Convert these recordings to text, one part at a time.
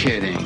kidding.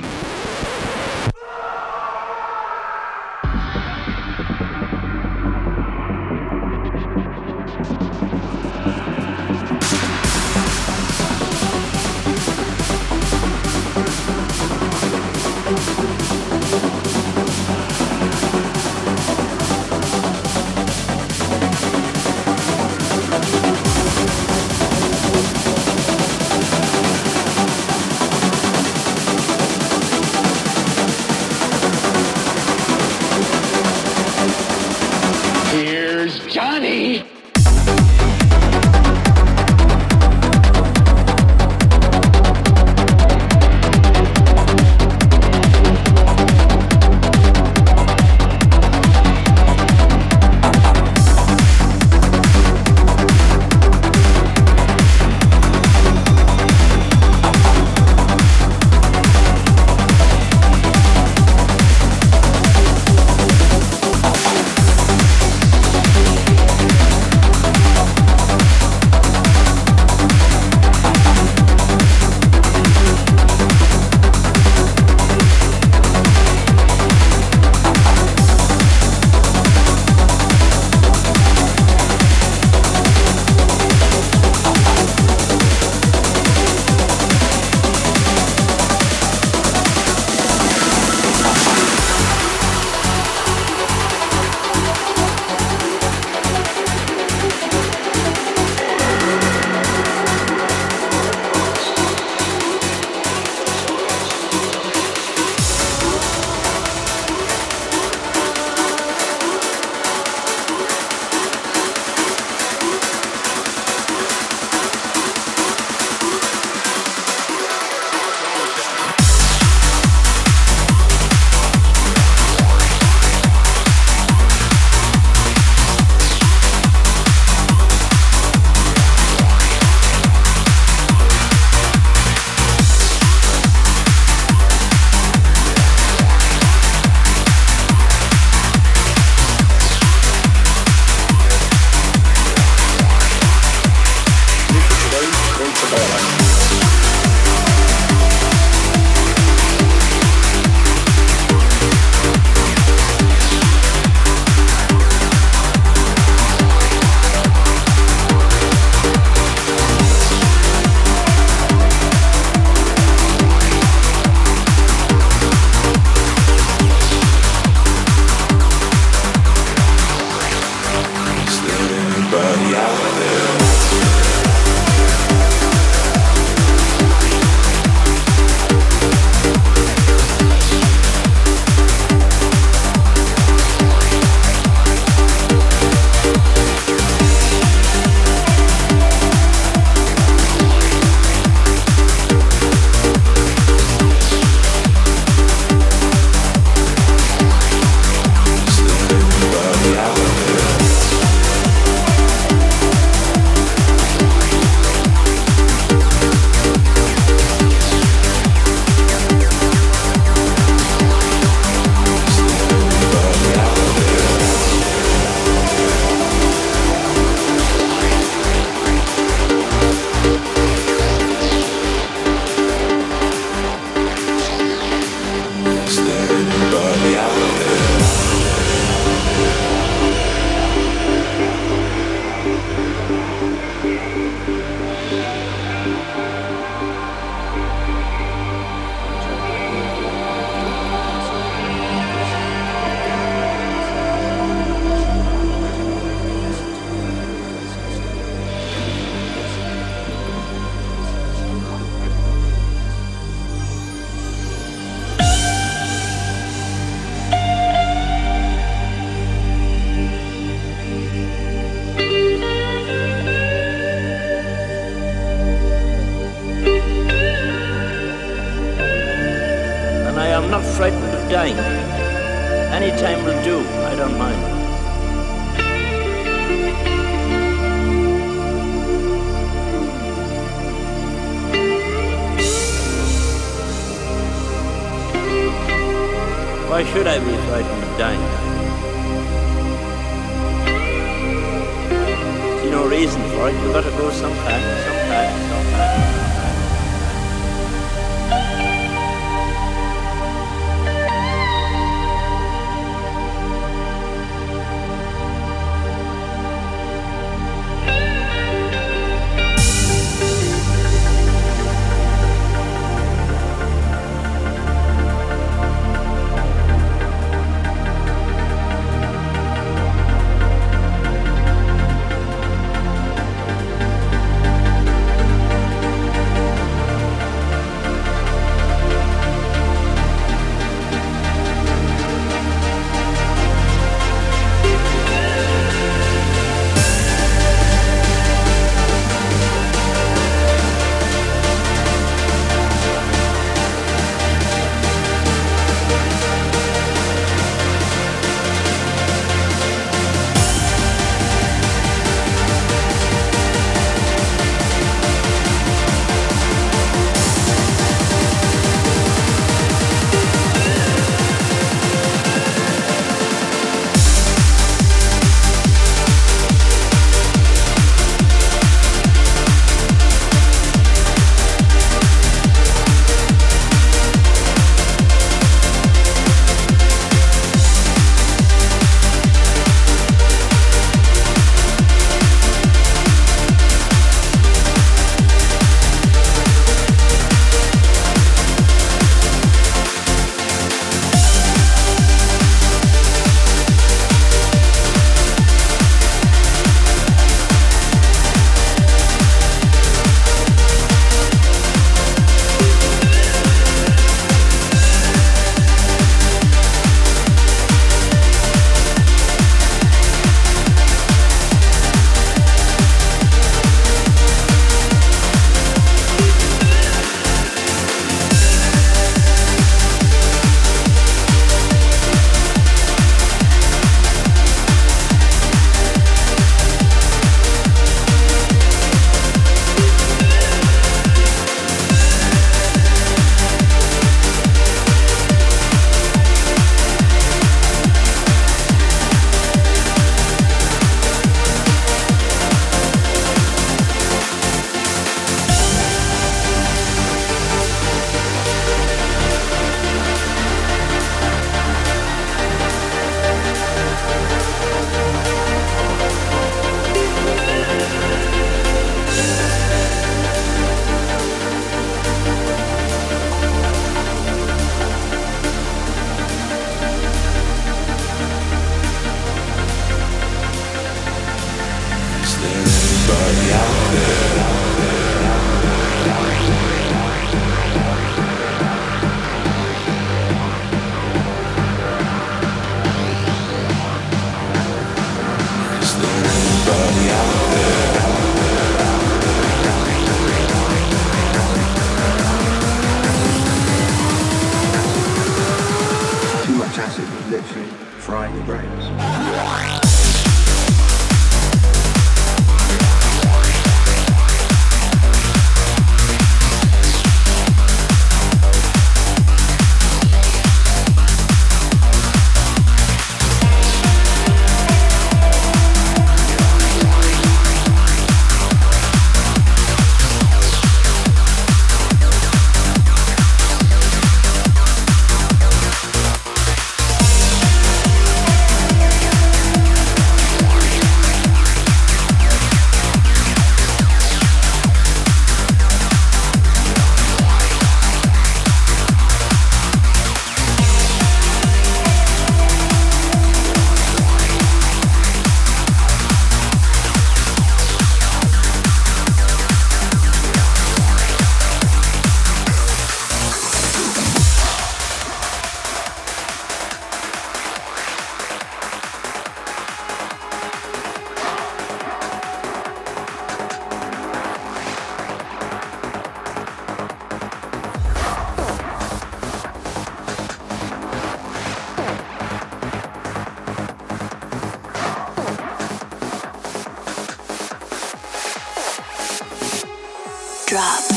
drop.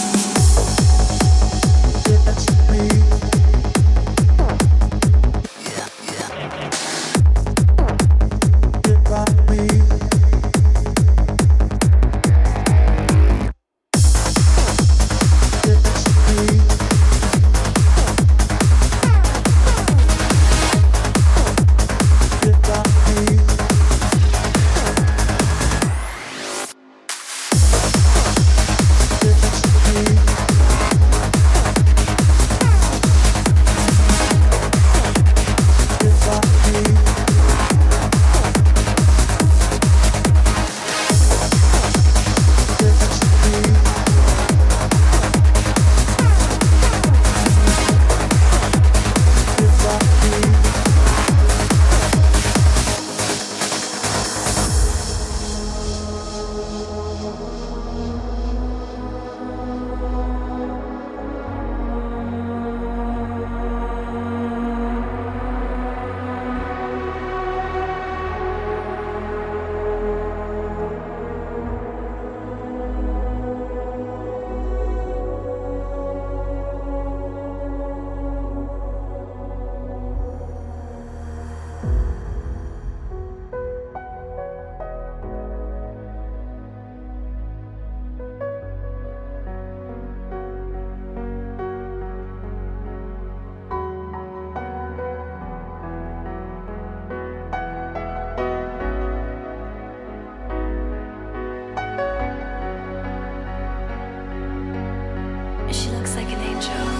She looks like an angel.